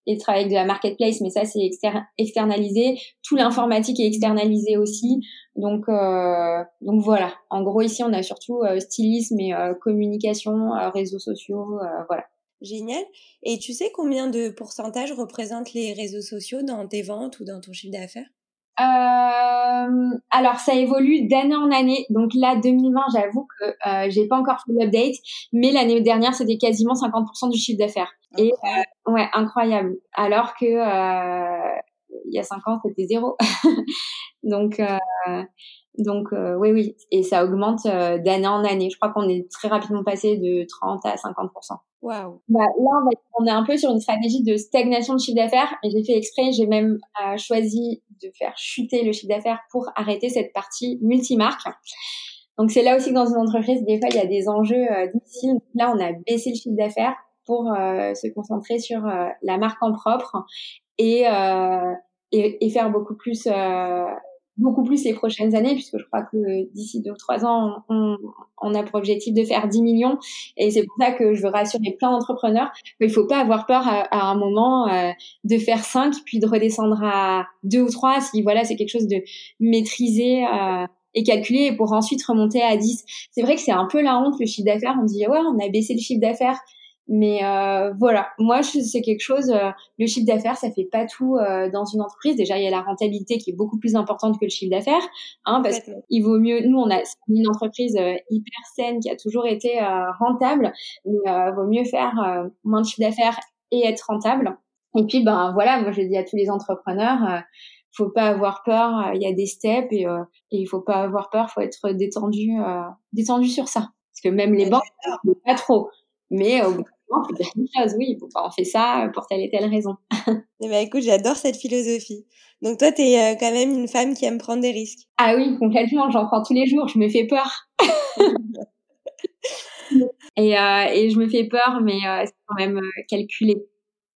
et travailler de la marketplace, mais ça, c'est externalisé. Tout l'informatique est externalisé aussi. Donc, euh, donc voilà. En gros, ici, on a surtout euh, stylisme et communication, réseaux sociaux, voilà. Génial. Et tu sais combien de pourcentage représentent les réseaux sociaux dans tes ventes ou dans ton chiffre d'affaires? Euh, alors ça évolue d'année en année. Donc là 2020, j'avoue que euh, j'ai pas encore fait l'update, mais l'année dernière c'était quasiment 50% du chiffre d'affaires. Et euh, ouais, incroyable. Alors que euh, il y a 5 ans c'était zéro. donc euh, donc euh, oui oui, et ça augmente d'année en année. Je crois qu'on est très rapidement passé de 30 à 50%. Wow. Bah, là, on, est un peu sur une stratégie de stagnation de chiffre d'affaires. Et j'ai fait exprès, j'ai même euh, choisi de faire chuter le chiffre d'affaires pour arrêter cette partie multimarque. Donc c'est là aussi que dans une entreprise, des fois, il y a des enjeux euh, difficiles. Là, on a baissé le chiffre d'affaires pour euh, se concentrer sur la marque en propre et, et, et, faire beaucoup plus beaucoup plus les prochaines années, puisque je crois que d'ici deux ou trois ans, on, on, a pour objectif de faire 10 millions. Et c'est pour ça que je veux rassurer plein d'entrepreneurs. Il faut pas avoir peur à, un moment euh, de faire 5, puis de redescendre à deux ou trois, si voilà, c'est quelque chose de maîtrisé. Euh, et calculé pour ensuite remonter à 10. C'est vrai que c'est un peu la honte le chiffre d'affaires. On dit ouais, on a baissé le chiffre d'affaires, Mais euh, voilà, moi c'est quelque chose. Euh, le chiffre d'affaires, ça fait pas tout euh, dans une entreprise. Déjà, il y a la rentabilité qui est beaucoup plus importante que le chiffre d'affaires, hein, parce qu'il vaut mieux. Nous, on a une entreprise hyper saine qui a toujours été rentable, mais vaut mieux faire moins de chiffre d'affaires et être rentable. Et puis, ben voilà, moi je dis à tous les entrepreneurs, faut pas avoir peur. Il y a des steps et, et il faut pas avoir peur. Faut être détendu, détendu sur ça. Parce que même les banques, pas trop. Mais au non, faut dire une chose, oui, on fait ça pour telle et telle raison. ben, écoute, j'adore cette philosophie. Donc toi, tu es euh, quand même une femme qui aime prendre des risques. Ah oui, complètement, j'en prends tous les jours, je me fais peur. et, euh, et je me fais peur, mais euh, c'est quand même calculé.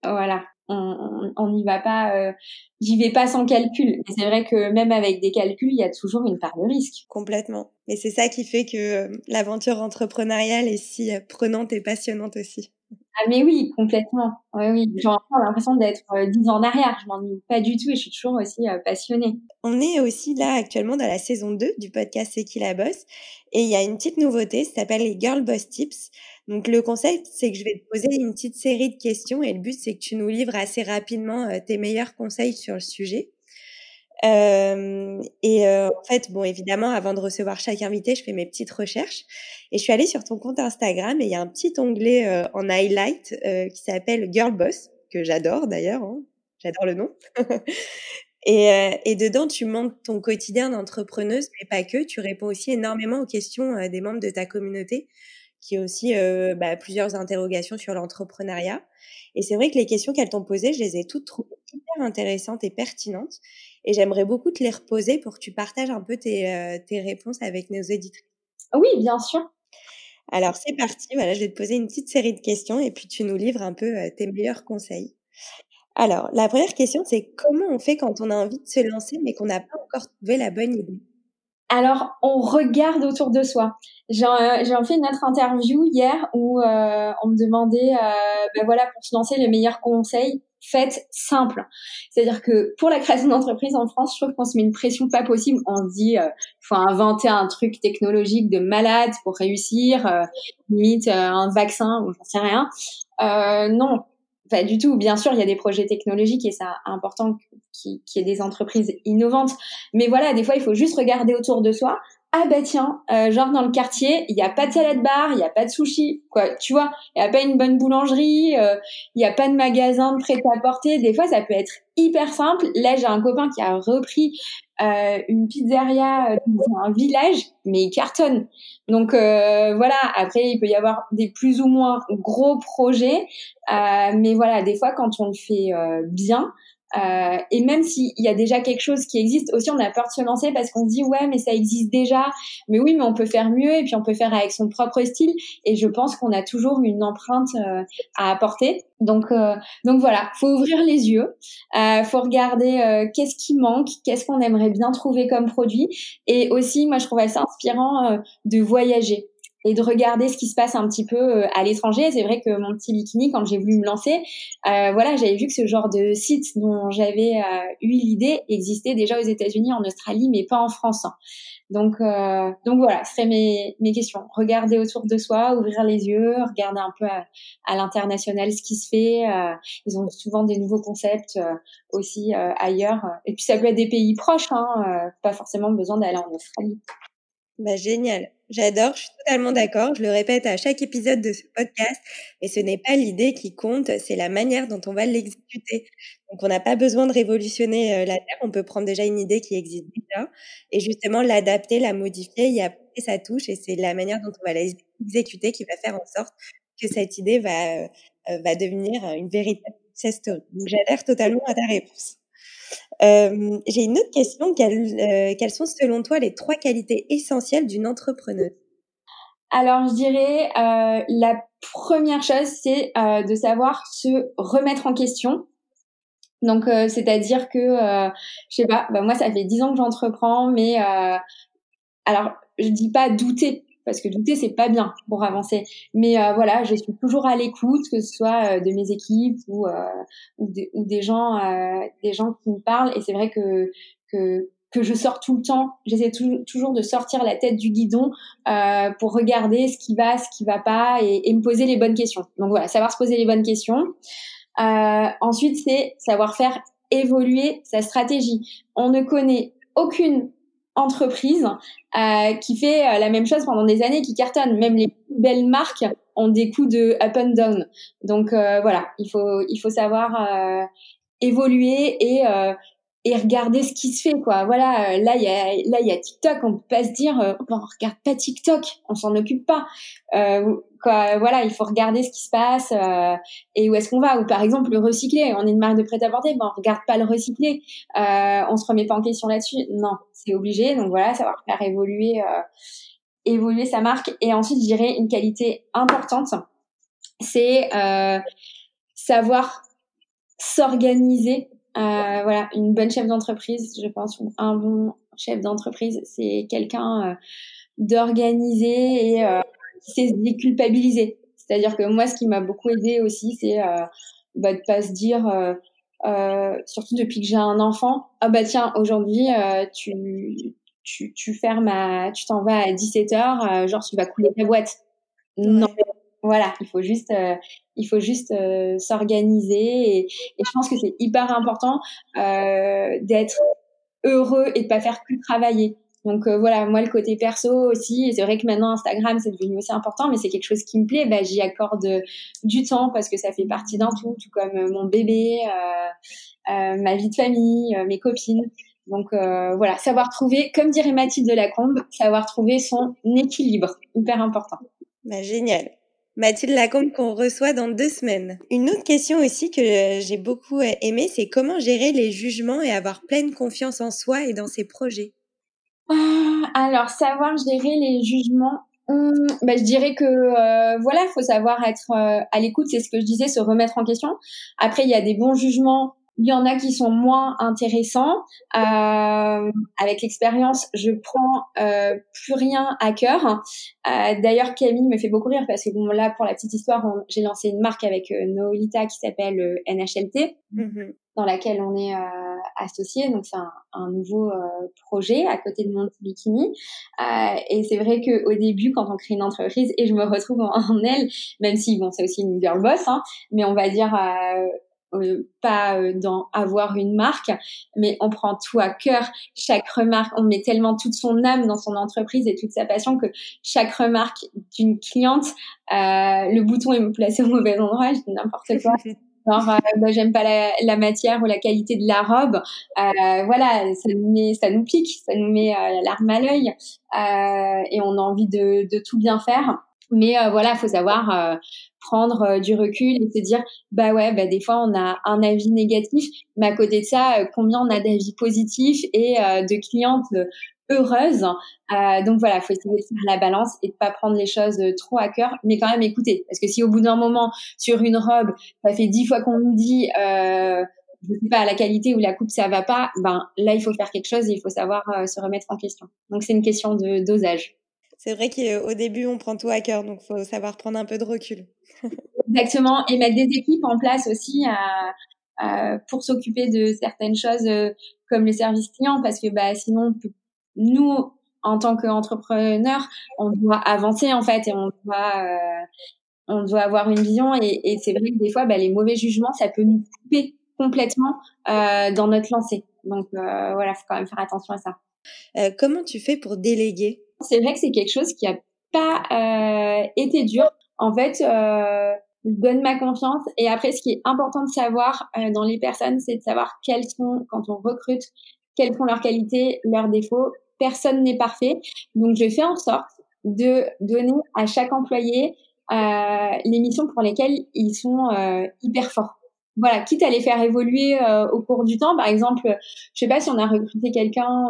Voilà on n'y va pas, euh, j'y vais pas sans calcul. Mais c'est vrai que même avec des calculs, il y a toujours une part de risque. Complètement. Et c'est ça qui fait que l'aventure entrepreneuriale est si prenante et passionnante aussi. Ah mais oui, complètement. Oui, oui. J'ai l'impression d'être dix ans en arrière. Je m'ennuie pas du tout et je suis toujours aussi passionnée. On est aussi là actuellement dans la saison 2 du podcast C'est qui la bosse. Et il y a une petite nouveauté, ça s'appelle les Girl Boss Tips. Donc le concept, c'est que je vais te poser une petite série de questions et le but, c'est que tu nous livres assez rapidement euh, tes meilleurs conseils sur le sujet. Euh, et euh, en fait, bon, évidemment, avant de recevoir chaque invité, je fais mes petites recherches. Et je suis allée sur ton compte Instagram et il y a un petit onglet en highlight qui s'appelle Girl Boss, que j'adore d'ailleurs. Hein. J'adore le nom. et, et, dedans, tu montres ton quotidien d'entrepreneuse, mais pas que. Tu réponds aussi énormément aux questions des membres de ta communauté qui a aussi euh, bah, plusieurs interrogations sur l'entrepreneuriat. Et c'est vrai que les questions qu'elles t'ont posées, je les ai toutes trouvées hyper intéressantes et pertinentes. Et j'aimerais beaucoup te les reposer pour que tu partages un peu tes, euh, tes réponses avec nos éditrices. Oui, bien sûr. Alors c'est parti, voilà, je vais te poser une petite série de questions et puis tu nous livres un peu euh, tes meilleurs conseils. Alors, la première question, c'est comment on fait quand on a envie de se lancer mais qu'on n'a pas encore trouvé la bonne idée? Alors, on regarde autour de soi. J'ai fait une autre interview hier où euh, on me demandait, euh, ben voilà, pour se lancer, le meilleur conseil, faites simple. C'est-à-dire que pour la création d'entreprise en France, je trouve qu'on se met une pression pas possible. On se dit, euh, faut inventer un truc technologique de malade pour réussir, euh, limite euh, un vaccin ou j'en sais rien. non, pas du tout. Bien sûr, il y a des projets technologiques et c'est important qu'il y ait des entreprises innovantes. Mais voilà, des fois, il faut juste regarder autour de soi. Ah bah tiens, euh, genre dans le quartier, il n'y a pas de salade bar, il n'y a pas de sushi, quoi. Tu vois, il n'y a pas une bonne boulangerie, euh, il n'y a pas de magasin de prêt-à-porter. Des fois, ça peut être hyper simple. Là, j'ai un copain qui a repris euh, une pizzeria dans un village, mais il cartonne. Donc euh, voilà, après il peut y avoir des plus ou moins gros projets, euh, mais voilà, des fois quand on le fait euh, bien, euh, et même s'il y a déjà quelque chose qui existe, aussi on a peur de se lancer parce qu'on se dit ouais mais ça existe déjà, mais oui mais on peut faire mieux et puis on peut faire avec son propre style. Et je pense qu'on a toujours une empreinte euh, à apporter. Donc euh, donc voilà, faut ouvrir les yeux, euh, faut regarder qu'est-ce qui manque, qu'est-ce qu'on aimerait bien trouver comme produit. Et aussi moi je trouve ça inspirant de voyager et de regarder ce qui se passe un petit peu euh, à l'étranger. C'est vrai que mon petit bikini, quand j'ai voulu me lancer, euh, voilà, j'avais vu que ce genre de site dont j'avais euh, eu l'idée existait déjà aux États-Unis, en Australie, mais pas en France. Donc, euh, donc voilà, ce seraient mes, mes questions. Regarder autour de soi, ouvrir les yeux, regarder un peu à, à l'international ce qui se fait. Euh, ils ont souvent des nouveaux concepts aussi ailleurs. Et puis ça peut être des pays proches, hein, pas forcément besoin d'aller en Australie. Bah, génial. J'adore, je suis totalement d'accord. Je le répète à chaque épisode de ce podcast. Et ce n'est pas l'idée qui compte, c'est la manière dont on va l'exécuter. Donc, on n'a pas besoin de révolutionner euh, la Terre. On peut prendre déjà une idée qui existe déjà et justement l'adapter, la modifier, y apporter sa touche. Et c'est la manière dont on va l'exécuter qui va faire en sorte que cette idée va, euh, va devenir une véritable success story. Donc, j'adhère totalement à ta réponse. Euh, j'ai une autre question. Quelles, euh, quelles, sont selon toi les trois qualités essentielles d'une entrepreneuse? Alors, je dirais euh, la première chose, c'est de savoir se remettre en question. Donc, c'est-à-dire que, je sais pas, bah, moi, ça fait dix ans que j'entreprends, mais alors, je dis pas douter, parce que douter c'est pas bien pour avancer. Mais euh, voilà, je suis toujours à l'écoute, que ce soit euh, de mes équipes ou euh, ou, des gens des gens qui me parlent. Et c'est vrai que que que je sors tout le temps. J'essaie toujours de sortir la tête du guidon euh, pour regarder ce qui va, ce qui va pas et, et, me poser les bonnes questions. Donc voilà, savoir se poser les bonnes questions. Euh, ensuite, c'est savoir faire évoluer sa stratégie. On ne connaît aucune entreprise euh, qui fait euh, la même chose pendant des années, qui cartonne. Même les plus belles marques ont des coups de up and down. Donc euh, voilà, il faut il faut savoir euh, évoluer et et regarder ce qui se fait quoi. Voilà, là il y a là il y a TikTok, on peut pas se dire on regarde pas TikTok, on s'en occupe pas. Euh, quoi, voilà, il faut regarder ce qui se passe euh, et où est-ce qu'on va. Ou par exemple le recycler, on est une marque de prêt-à-porter, mais on regarde pas le recycler, euh, on se remet pas en question là-dessus. Non, c'est obligé. Donc voilà, savoir faire évoluer euh, évoluer sa marque. Et ensuite, je dirais une qualité importante, c'est euh, savoir s'organiser euh, voilà, une bonne chef d'entreprise, je pense, un bon chef d'entreprise, c'est quelqu'un euh, d'organisé et euh, qui sait se déculpabiliser. C'est-à-dire que moi, ce qui m'a beaucoup aidé aussi, c'est bah, de pas se dire, surtout depuis que j'ai un enfant, ah bah tiens, aujourd'hui, tu, tu, tu fermes à, tu t'en vas à 17h, genre tu vas couler ta boîte. Non, voilà, il faut juste, euh, il faut juste euh, s'organiser et, et, je pense que c'est hyper important euh, d'être heureux et de pas faire que travailler. Donc euh, voilà, moi le côté perso aussi, c'est vrai que maintenant Instagram c'est devenu aussi important, mais c'est quelque chose qui me plaît. Bah, j'y accorde du temps parce que ça fait partie d'un tout, tout comme mon bébé, ma vie de famille, mes copines. Donc voilà, savoir trouver, comme dirait Mathilde de Lacombe, savoir trouver son équilibre, hyper important. Bah, génial. Mathilde Lacombe qu'on reçoit dans deux semaines. Une autre question aussi que j'ai beaucoup aimé, c'est comment gérer les jugements et avoir pleine confiance en soi et dans ses projets? Ah, alors, savoir gérer les jugements, hum, bah, je dirais que euh, voilà, faut savoir être euh, à l'écoute, c'est ce que je disais, se remettre en question. Après, il y a des bons jugements il y en a qui sont moins intéressants. Euh, avec l'expérience, je prends euh, plus rien à cœur. Euh, D'ailleurs, Camille me fait beaucoup rire parce que bon là, pour la petite histoire, j'ai lancé une marque avec euh, Noolita qui s'appelle euh, NHLT, mm-hmm. dans laquelle on est euh, associé. Donc c'est un, un, nouveau projet à côté de mon Bikini. et c'est vrai que au début, quand on crée une entreprise, et je me retrouve en, en elle, même si bon, c'est aussi une girl boss, hein, mais on va dire euh, pas euh, dans avoir une marque, mais on prend tout à cœur. Chaque remarque, on met tellement toute son âme dans son entreprise et toute sa passion que chaque remarque d'une cliente, euh, le bouton est placé au mauvais endroit, je dis n'importe quoi. Genre, bah, j'aime pas la, la, matière ou la qualité de la robe. voilà, ça nous, met, ça nous pique, ça nous met l'arme à l'œil et on a envie de, de tout bien faire. Mais euh, voilà, faut savoir euh, prendre euh, du recul et se dire, bah ouais, bah des fois on a un avis négatif, mais à côté de ça, combien on a d'avis positifs et de clientes heureuses. donc voilà, faut essayer de faire la balance et de pas prendre les choses trop à cœur, mais quand même écouter. Parce que si au bout d'un moment, sur une robe, ça fait dix fois qu'on nous dit, euh, je sais pas, la qualité ou la coupe ça va pas, ben là il faut faire quelque chose et il faut savoir se remettre en question. Donc c'est une question de dosage c'est vrai qu'au début, on prend tout à cœur, donc faut savoir prendre un peu de recul. Exactement, et mettre des équipes en place aussi euh, pour s'occuper de certaines choses euh, comme le service client, parce que bah, sinon, nous, en tant qu'entrepreneurs, on doit avancer en fait et on doit, euh, on doit avoir une vision. Et, et c'est vrai que des fois, bah, les mauvais jugements, ça peut nous couper complètement euh, dans notre lancée. Donc euh, voilà, faut quand même faire attention à ça. Euh, comment tu fais pour déléguer? C'est vrai que c'est quelque chose qui a pas euh, été dur. En fait, euh, donne ma confiance. Et après, ce qui est important de savoir euh, dans les personnes, c'est de savoir quelles sont, quand on recrute, quelles sont leurs qualités, leurs défauts. Personne n'est parfait. Donc, je fais en sorte de donner à chaque employé euh, les missions pour lesquelles ils sont euh, hyper forts. Voilà, quitte à les faire évoluer euh, au cours du temps. Par exemple, je sais pas si on a recruté quelqu'un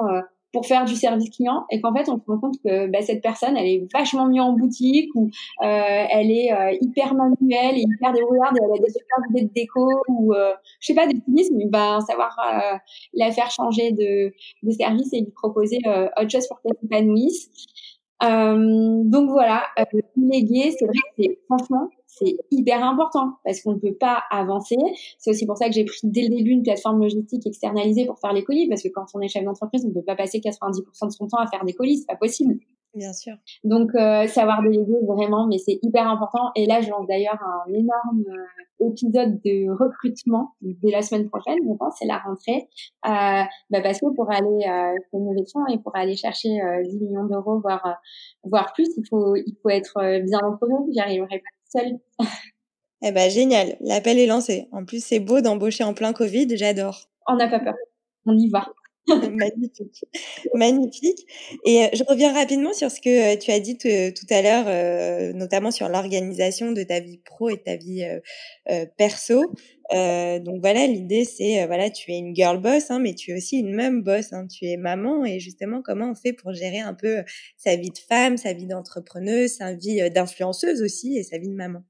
pour faire du service client et qu'en fait on se rend compte que bah, cette personne elle est vachement mieux en boutique ou euh, elle est euh, hyper manuelle et hyper débrouillarde elle a des super idées de déco ou euh, je sais pas des mais ben savoir euh, la faire changer de, de service et lui proposer autre chose pour qu'elle s'épanouisse. Euh, donc voilà, euh, léguer, c'est vrai que c'est franchement c'est hyper important parce qu'on ne peut pas avancer. C'est aussi pour ça que j'ai pris dès le début une plateforme logistique externalisée pour faire les colis parce que quand on est chef d'entreprise, on ne peut pas passer 90% de son temps à faire des colis, c'est pas possible. Bien sûr. Donc euh, savoir déléguer vraiment, mais c'est hyper important. Et là, je lance d'ailleurs un énorme euh, épisode de recrutement dès la semaine prochaine. Je pense c'est la rentrée, euh, bah parce que pour aller euh, faire une élection et pour aller chercher 10 euh, millions d'euros, voire voire plus, il faut il faut être bien entouré. J'y arriverai pas seule. eh ben génial, l'appel est lancé. En plus, c'est beau d'embaucher en plein Covid. J'adore. On n'a pas peur. On y va. Magnifique. Magnifique. Et euh, je reviens rapidement sur ce que euh, tu as dit tout à l'heure, euh, notamment sur l'organisation de ta vie pro et ta vie perso. donc voilà, l'idée c'est, voilà, tu es une girl boss, hein, mais tu es aussi une même boss. Hein, tu es maman et justement, comment on fait pour gérer un peu sa vie de femme, sa vie d'entrepreneuse, sa vie d'influenceuse aussi et sa vie de maman?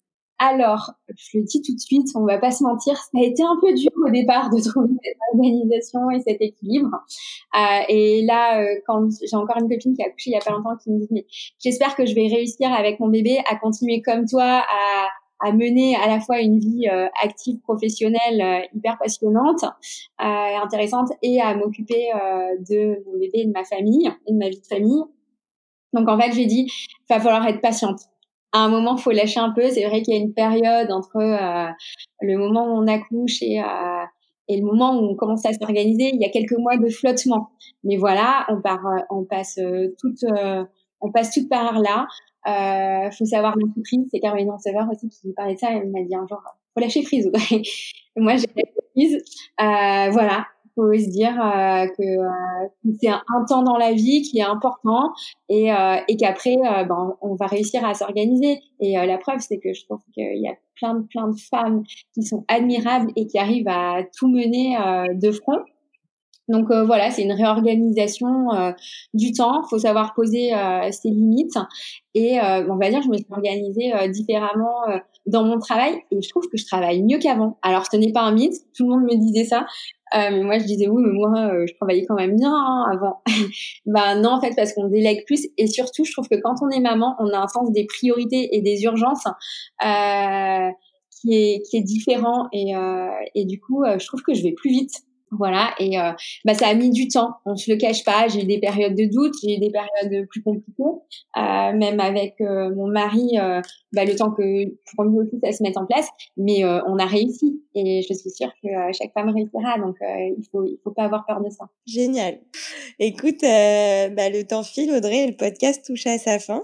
Alors, je le dis tout de suite, on va pas se mentir, ça a été un peu dur au départ de trouver cette organisation et cet équilibre. Euh, et là, euh, quand j'ai encore une copine qui a accouché il y a pas longtemps qui me dit mais j'espère que je vais réussir avec mon bébé à continuer comme toi à à mener à la fois une vie euh, active professionnelle euh, hyper passionnante euh, intéressante et à m'occuper de mon bébé et de ma famille et de ma vie de famille. Donc en fait, j'ai dit, va falloir être patiente à un moment, faut lâcher un peu. C'est vrai qu'il y a une période entre euh, le moment où on accouche et, euh, et le moment où on commence à s'organiser. Il y a quelques mois de flottement. Mais voilà, on part, euh, on passe toute, on passe toute par là. Euh, faut savoir l'entreprise. C'est Caroline Sauveur aussi qui parlait de ça. Elle m'a dit un jour, faut lâcher prise. moi, j'ai lâché prise. voilà, faut se dire euh, que, euh, c'est un, temps dans la vie qui est important et, euh, et qu'après ben, on va réussir à s'organiser et la preuve c'est que je trouve qu'il y a plein de plein de femmes qui sont admirables et qui arrivent à tout mener de front donc voilà, c'est une réorganisation du temps. Il faut savoir poser ses limites. Et on va dire, je me suis organisée différemment dans mon travail et je trouve que je travaille mieux qu'avant. Alors ce n'est pas un mythe, tout le monde me disait ça, euh, mais moi je disais oui, mais moi euh, je travaillais quand même bien hein, avant. ben non en fait parce qu'on délègue plus et surtout je trouve que quand on est maman, on a un sens des priorités et des urgences. Euh, qui est, qui est différent et, euh, et du coup je trouve que je vais plus vite voilà, et euh, bah, ça a mis du temps, on se le cache pas, j'ai eu des périodes de doute, j'ai eu des périodes plus compliquées, euh, même avec euh, mon mari, euh, bah, le temps que pour lui aussi ça se mette en place, mais on a réussi, et je suis sûre que chaque femme réussira, donc il faut il faut pas avoir peur de ça. Génial. Écoute, bah, le temps file, Audrey, le podcast touche à sa fin.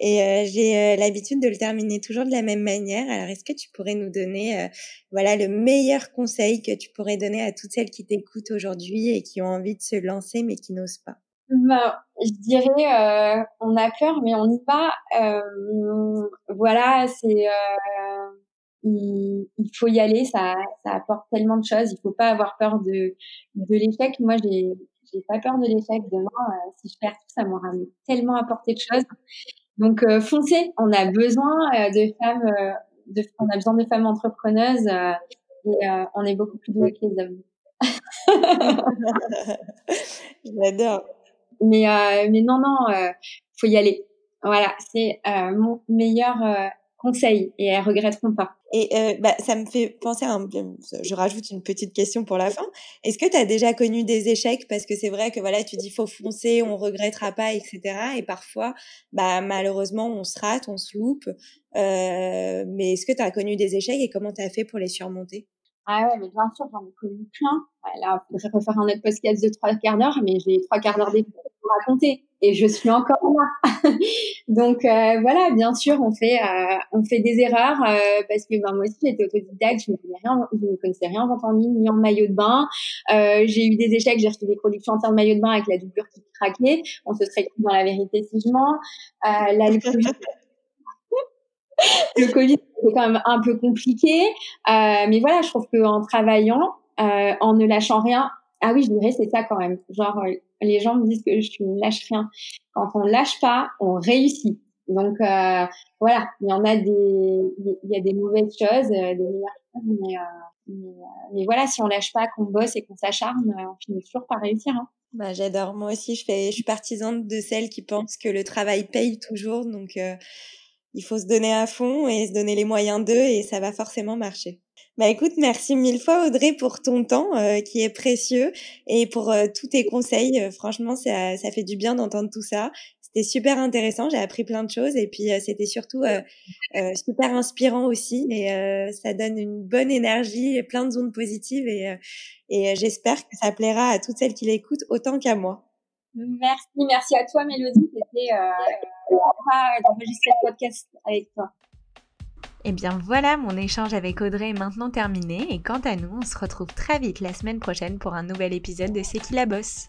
Et euh, j'ai euh, l'habitude de le terminer toujours de la même manière. Alors, est-ce que tu pourrais nous donner, euh, voilà, le meilleur conseil que tu pourrais donner à toutes celles qui t'écoutent aujourd'hui et qui ont envie de se lancer mais qui n'osent pas? Ben, je dirais, on a peur mais on y va. voilà, c'est il, il, faut y aller. Ça, ça apporte tellement de choses. Il faut pas avoir peur de de l'échec. Moi, j'ai j'ai pas peur de l'échec. Demain, si je perds tout, ça m'aura tellement apporté de choses. Donc euh, foncez, on a besoin euh, de femmes, euh, de, on a besoin de femmes entrepreneuses et on est beaucoup plus doués que les hommes. J'adore. Mais mais non non, faut y aller. Voilà, c'est mon meilleur conseil et elles regretteront pas. Et euh, bah, ça me fait penser à un... Je rajoute une petite question pour la fin. Est-ce que tu as déjà connu des échecs? Parce que c'est vrai que voilà, tu dis faut foncer, on regrettera pas, etc. Et parfois, bah, malheureusement, on se rate, on se loupe. Euh, mais est-ce que tu as connu des échecs et comment tu as fait pour les surmonter? Ah ouais, mais bien sûr, j'en ai connu plein. Là, il faudrait refaire un autre podcast de trois quarts d'heure, mais j'ai trois quarts d'heure pour raconter. Et je suis encore là. Donc euh, voilà, bien sûr, on fait euh, on fait des erreurs euh, parce que ben, moi aussi j'étais autodidacte, je ne connaissais rien, je ne connaissais rien en ligne ni en maillot de bain. j'ai eu des échecs, j'ai reçu des productions entières de maillot de bain avec la doublure qui craquait. On se serait dans la vérité si je mens. le Covid, le Covid c'est quand même un peu compliqué. Euh, mais voilà, je trouve qu'en travaillant, euh, en ne lâchant rien, ah oui, je dirais c'est ça quand même. Genre, euh, les gens me disent que je ne lâche rien. Quand on lâche pas, on réussit. Donc voilà, il y en a des, il y a des mauvaises choses, des meilleures choses, mais, mais, voilà, si on lâche pas, qu'on bosse et qu'on s'acharne, on finit toujours par réussir. Hein. Bah, j'adore. Moi aussi, je fais, je suis partisane de celles qui pensent que le travail paye toujours, donc il faut se donner à fond et se donner les moyens d'eux et ça va forcément marcher. Bah écoute, merci mille fois Audrey pour ton temps euh, qui est précieux et pour euh, tous tes conseils. Euh, franchement, ça, ça fait du bien d'entendre tout ça. C'était super intéressant, j'ai appris plein de choses et puis c'était surtout super inspirant aussi et ça donne une bonne énergie et plein de zones positives et, et j'espère que ça plaira à toutes celles qui l'écoutent autant qu'à moi. Merci, merci à toi Mélodie, c'était Et eh bien voilà, mon échange avec Audrey est maintenant terminé. Et quant à nous, on se retrouve très vite la semaine prochaine pour un nouvel épisode de C'est qui la bosse?